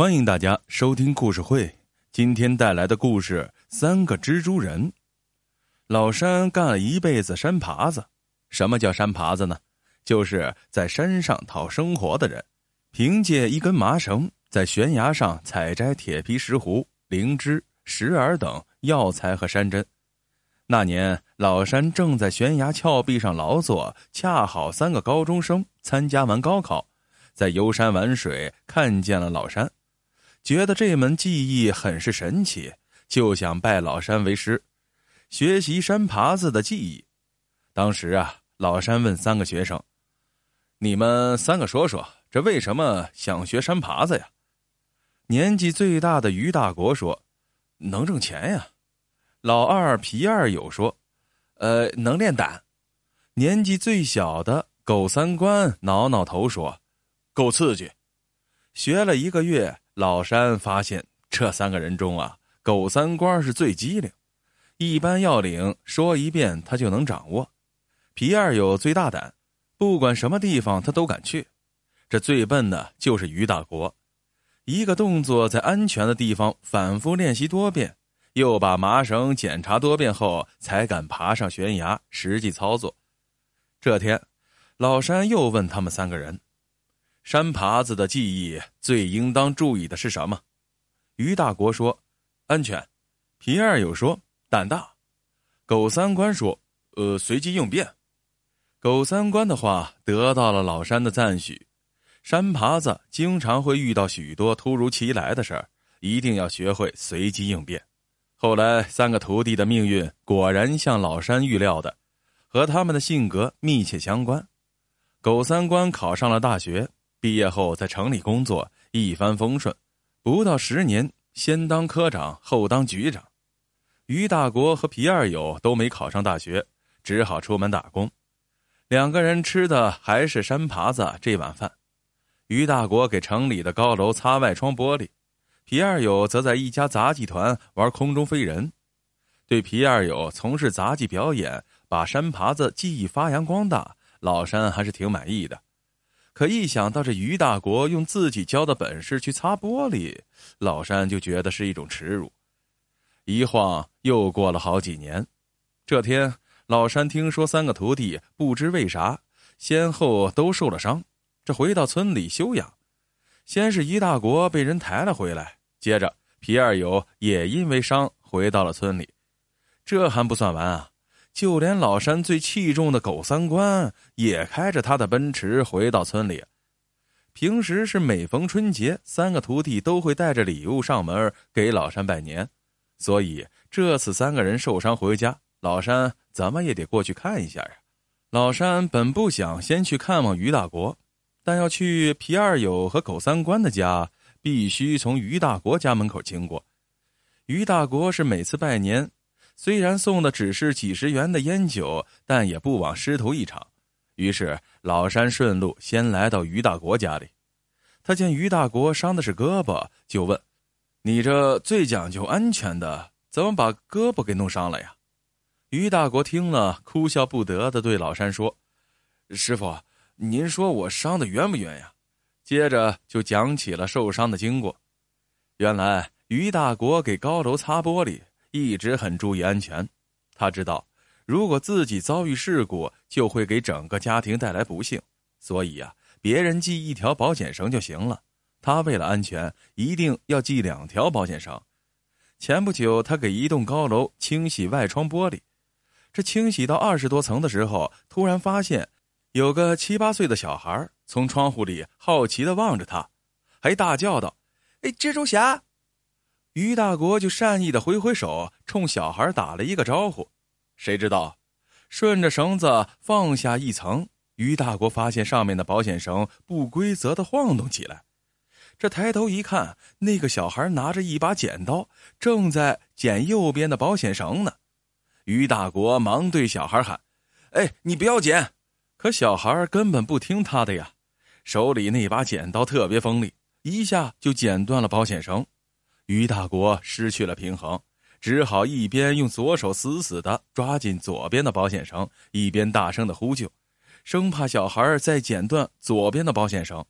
欢迎大家收听故事会。今天带来的故事《三个蜘蛛人》。老山干了一辈子山爬子。什么叫山爬子呢？就是在山上讨生活的人，凭借一根麻绳，在悬崖上采摘铁皮石斛、灵芝、石耳等药材和山珍。那年，老山正在悬崖峭壁上劳作，恰好三个高中生参加完高考，在游山玩水，看见了老山。觉得这门技艺很是神奇，就想拜老山为师，学习山爬子的技艺。当时啊，老山问三个学生：“你们三个说说，这为什么想学山爬子呀？”年纪最大的于大国说：“能挣钱呀。”老二皮二友说：“呃，能练胆。”年纪最小的狗三官挠挠头说：“够刺激。”学了一个月。老山发现，这三个人中啊，狗三官是最机灵，一般要领说一遍他就能掌握。皮二有最大胆，不管什么地方他都敢去。这最笨的就是于大国，一个动作在安全的地方反复练习多遍，又把麻绳检查多遍后，才敢爬上悬崖实际操作。这天，老山又问他们三个人。山爬子的技艺最应当注意的是什么？于大国说：“安全。”皮二友说：“胆大。”狗三官说：“呃，随机应变。”狗三官的话得到了老山的赞许。山爬子经常会遇到许多突如其来的事儿，一定要学会随机应变。后来，三个徒弟的命运果然像老山预料的，和他们的性格密切相关。狗三官考上了大学。毕业后在城里工作，一帆风顺，不到十年，先当科长，后当局长。于大国和皮二友都没考上大学，只好出门打工。两个人吃的还是山爬子这碗饭。于大国给城里的高楼擦外窗玻璃，皮二友则在一家杂技团玩空中飞人。对皮二友从事杂技表演，把山爬子技艺发扬光大，老山还是挺满意的。可一想到这于大国用自己教的本事去擦玻璃，老山就觉得是一种耻辱。一晃又过了好几年，这天老山听说三个徒弟不知为啥先后都受了伤，这回到村里休养。先是于大国被人抬了回来，接着皮二友也因为伤回到了村里。这还不算完啊！就连老山最器重的狗三官也开着他的奔驰回到村里。平时是每逢春节，三个徒弟都会带着礼物上门给老山拜年，所以这次三个人受伤回家，老山怎么也得过去看一下呀。老山本不想先去看望于大国，但要去皮二友和狗三官的家，必须从于大国家门口经过。于大国是每次拜年。虽然送的只是几十元的烟酒，但也不枉师徒一场。于是老山顺路先来到于大国家里。他见于大国伤的是胳膊，就问：“你这最讲究安全的，怎么把胳膊给弄伤了呀？”于大国听了，哭笑不得的对老山说：“师傅，您说我伤的冤不冤呀？”接着就讲起了受伤的经过。原来于大国给高楼擦玻璃。一直很注意安全，他知道，如果自己遭遇事故，就会给整个家庭带来不幸，所以呀，别人系一条保险绳就行了。他为了安全，一定要系两条保险绳。前不久，他给一栋高楼清洗外窗玻璃，这清洗到二十多层的时候，突然发现，有个七八岁的小孩从窗户里好奇的望着他，还大叫道：“哎，蜘蛛侠！”于大国就善意的挥挥手，冲小孩打了一个招呼。谁知道，顺着绳子放下一层，于大国发现上面的保险绳不规则的晃动起来。这抬头一看，那个小孩拿着一把剪刀，正在剪右边的保险绳呢。于大国忙对小孩喊：“哎，你不要剪！”可小孩根本不听他的呀，手里那把剪刀特别锋利，一下就剪断了保险绳。于大国失去了平衡，只好一边用左手死死的抓紧左边的保险绳，一边大声的呼救，生怕小孩再剪断左边的保险绳。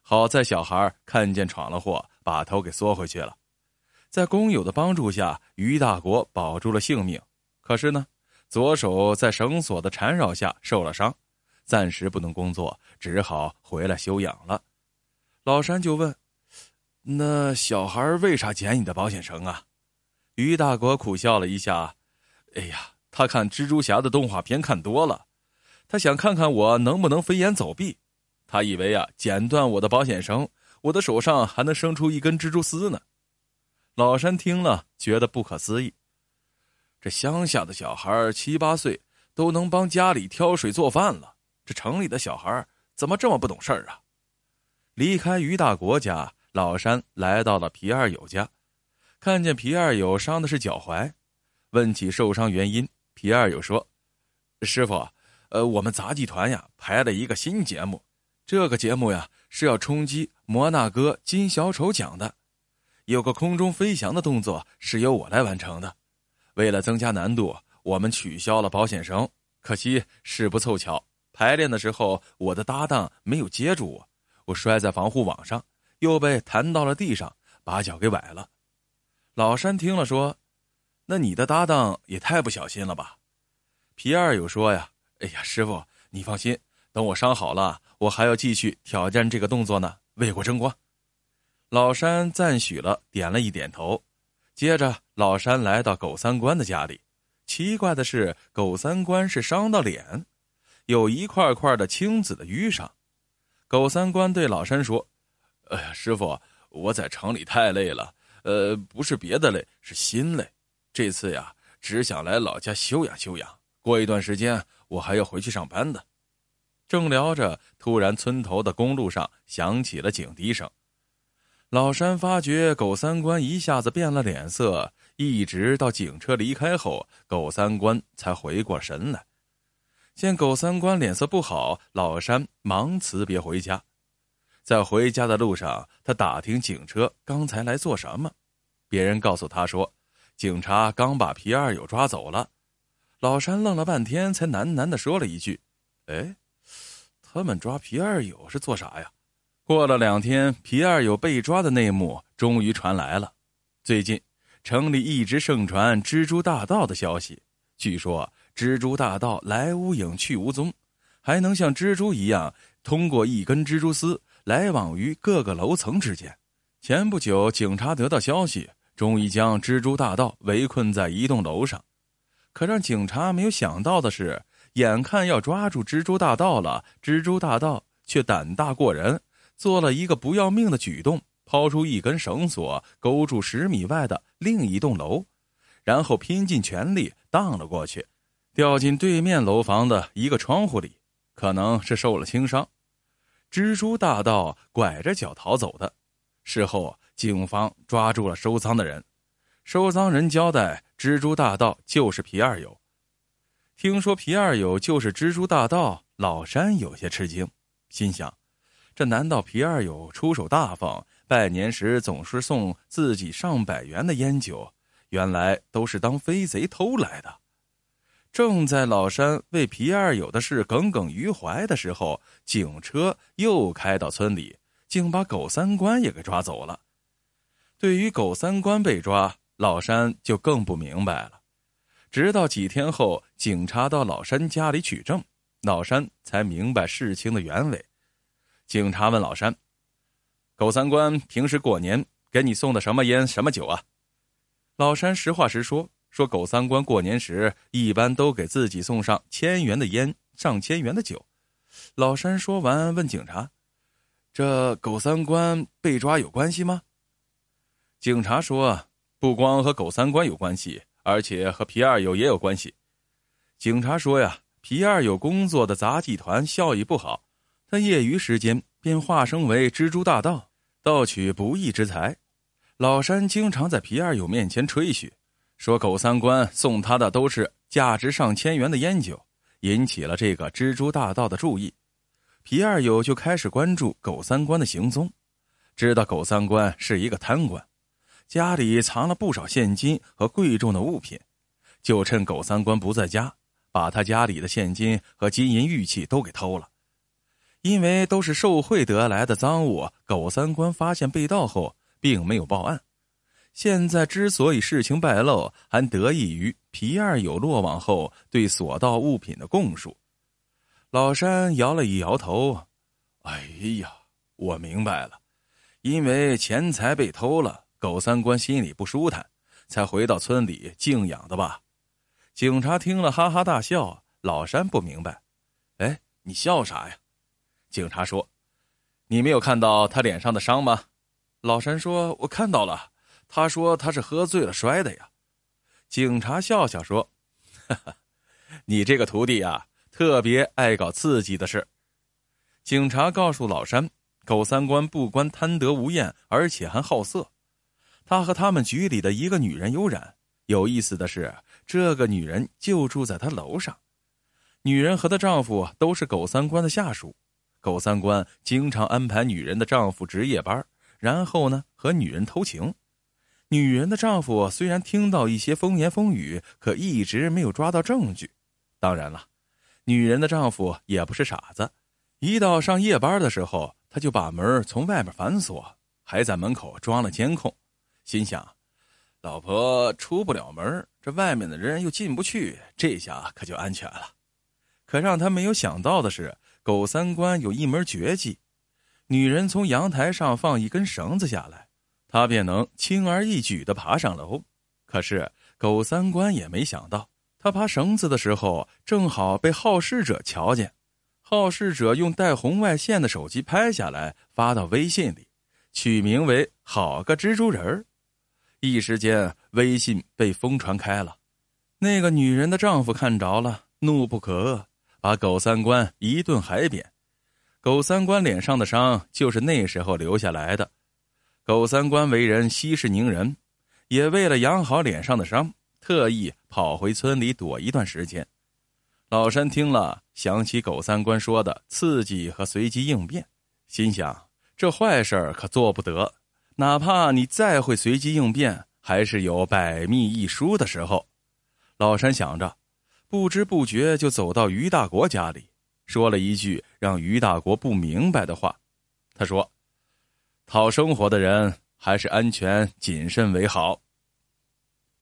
好在小孩看见闯了祸，把头给缩回去了。在工友的帮助下，于大国保住了性命。可是呢，左手在绳索的缠绕下受了伤，暂时不能工作，只好回来休养了。老山就问：“那小孩为啥剪你的保险绳啊？”于大国苦笑了一下：“哎呀，他看蜘蛛侠的动画片看多了，他想看看我能不能飞檐走壁。他以为啊，剪断我的保险绳，我的手上还能生出一根蜘蛛丝呢。”老山听了，觉得不可思议。这乡下的小孩七八岁都能帮家里挑水做饭了，这城里的小孩怎么这么不懂事儿啊？离开于大国家，老山来到了皮二友家，看见皮二友伤的是脚踝，问起受伤原因，皮二友说：“师傅，呃，我们杂技团呀排了一个新节目，这个节目呀是要冲击摩纳哥金小丑奖的。”有个空中飞翔的动作是由我来完成的，为了增加难度，我们取消了保险绳。可惜事不凑巧，排练的时候我的搭档没有接住我，我摔在防护网上，又被弹到了地上，把脚给崴了。老山听了说：“那你的搭档也太不小心了吧？”皮二有说呀：“哎呀，师傅，你放心，等我伤好了，我还要继续挑战这个动作呢，为国争光。”老山赞许了，点了一点头。接着，老山来到狗三官的家里。奇怪的是，狗三官是伤到脸，有一块块的青紫的淤伤。狗三官对老山说：“哎呀，师傅，我在城里太累了，呃，不是别的累，是心累。这次呀，只想来老家休养休养。过一段时间，我还要回去上班的。”正聊着，突然村头的公路上响起了警笛声。老山发觉狗三官一下子变了脸色，一直到警车离开后，狗三官才回过神来。见狗三官脸色不好，老山忙辞别回家。在回家的路上，他打听警车刚才来做什么，别人告诉他说，警察刚把皮二友抓走了。老山愣了半天，才喃喃的说了一句：“哎，他们抓皮二友是做啥呀？”过了两天，皮二友被抓的内幕终于传来了。最近，城里一直盛传蜘蛛大盗的消息。据说，蜘蛛大盗来无影去无踪，还能像蜘蛛一样通过一根蜘蛛丝来往于各个楼层之间。前不久，警察得到消息，终于将蜘蛛大盗围困在一栋楼上。可让警察没有想到的是，眼看要抓住蜘蛛大盗了，蜘蛛大盗却胆大过人。做了一个不要命的举动，抛出一根绳索，勾住十米外的另一栋楼，然后拼尽全力荡了过去，掉进对面楼房的一个窗户里，可能是受了轻伤。蜘蛛大盗拐着脚逃走的。事后，警方抓住了收赃的人，收赃人交代，蜘蛛大盗就是皮二友。听说皮二友就是蜘蛛大盗，老山有些吃惊，心想。这难道皮二友出手大方，拜年时总是送自己上百元的烟酒？原来都是当飞贼偷来的。正在老山为皮二友的事耿耿于怀的时候，警车又开到村里，竟把狗三官也给抓走了。对于狗三官被抓，老山就更不明白了。直到几天后，警察到老山家里取证，老山才明白事情的原委。警察问老山：“狗三官平时过年给你送的什么烟什么酒啊？”老山实话实说：“说狗三官过年时一般都给自己送上千元的烟，上千元的酒。”老山说完，问警察：“这狗三官被抓有关系吗？”警察说：“不光和狗三官有关系，而且和皮二友也有关系。”警察说：“呀，皮二友工作的杂技团效益不好。”他业余时间便化身为蜘蛛大盗，盗取不义之财。老山经常在皮二友面前吹嘘，说狗三官送他的都是价值上千元的烟酒，引起了这个蜘蛛大盗的注意。皮二友就开始关注狗三官的行踪，知道狗三官是一个贪官，家里藏了不少现金和贵重的物品，就趁狗三官不在家，把他家里的现金和金银玉器都给偷了。因为都是受贿得来的赃物，狗三官发现被盗后，并没有报案。现在之所以事情败露，还得益于皮二友落网后对所盗物品的供述。老山摇了一摇头：“哎呀，我明白了，因为钱财被偷了，狗三官心里不舒坦，才回到村里静养的吧？”警察听了哈哈大笑。老山不明白：“哎，你笑啥呀？”警察说：“你没有看到他脸上的伤吗？”老山说：“我看到了。”他说：“他是喝醉了摔的呀。”警察笑笑说：“哈哈，你这个徒弟呀，特别爱搞刺激的事。”警察告诉老山：“狗三官不光贪得无厌，而且还好色。他和他们局里的一个女人有染。有意思的是，这个女人就住在他楼上。女人和她丈夫都是狗三官的下属。狗三官经常安排女人的丈夫值夜班，然后呢和女人偷情。”女人的丈夫虽然听到一些风言风语，可一直没有抓到证据。当然了，女人的丈夫也不是傻子，一到上夜班的时候，他就把门从外面反锁，还在门口装了监控。心想，老婆出不了门，这外面的人又进不去，这下可就安全了。可让他没有想到的是，狗三官有一门绝技：女人从阳台上放一根绳子下来。他便能轻而易举的爬上楼，可是狗三官也没想到，他爬绳子的时候正好被好事者瞧见。好事者用带红外线的手机拍下来，发到微信里，取名为“好个蜘蛛人儿”。一时间，微信被疯传开了。那个女人的丈夫看着了，怒不可遏，把狗三官一顿海扁。狗三官脸上的伤就是那时候留下来的。狗三官为人息事宁人，也为了养好脸上的伤，特意跑回村里躲一段时间。老山听了，想起狗三官说的刺激和随机应变，心想：这坏事可做不得。哪怕你再会随机应变，还是有百密一疏的时候。老山想着，不知不觉就走到于大国家里，说了一句让于大国不明白的话。他说。讨生活的人还是安全谨慎为好。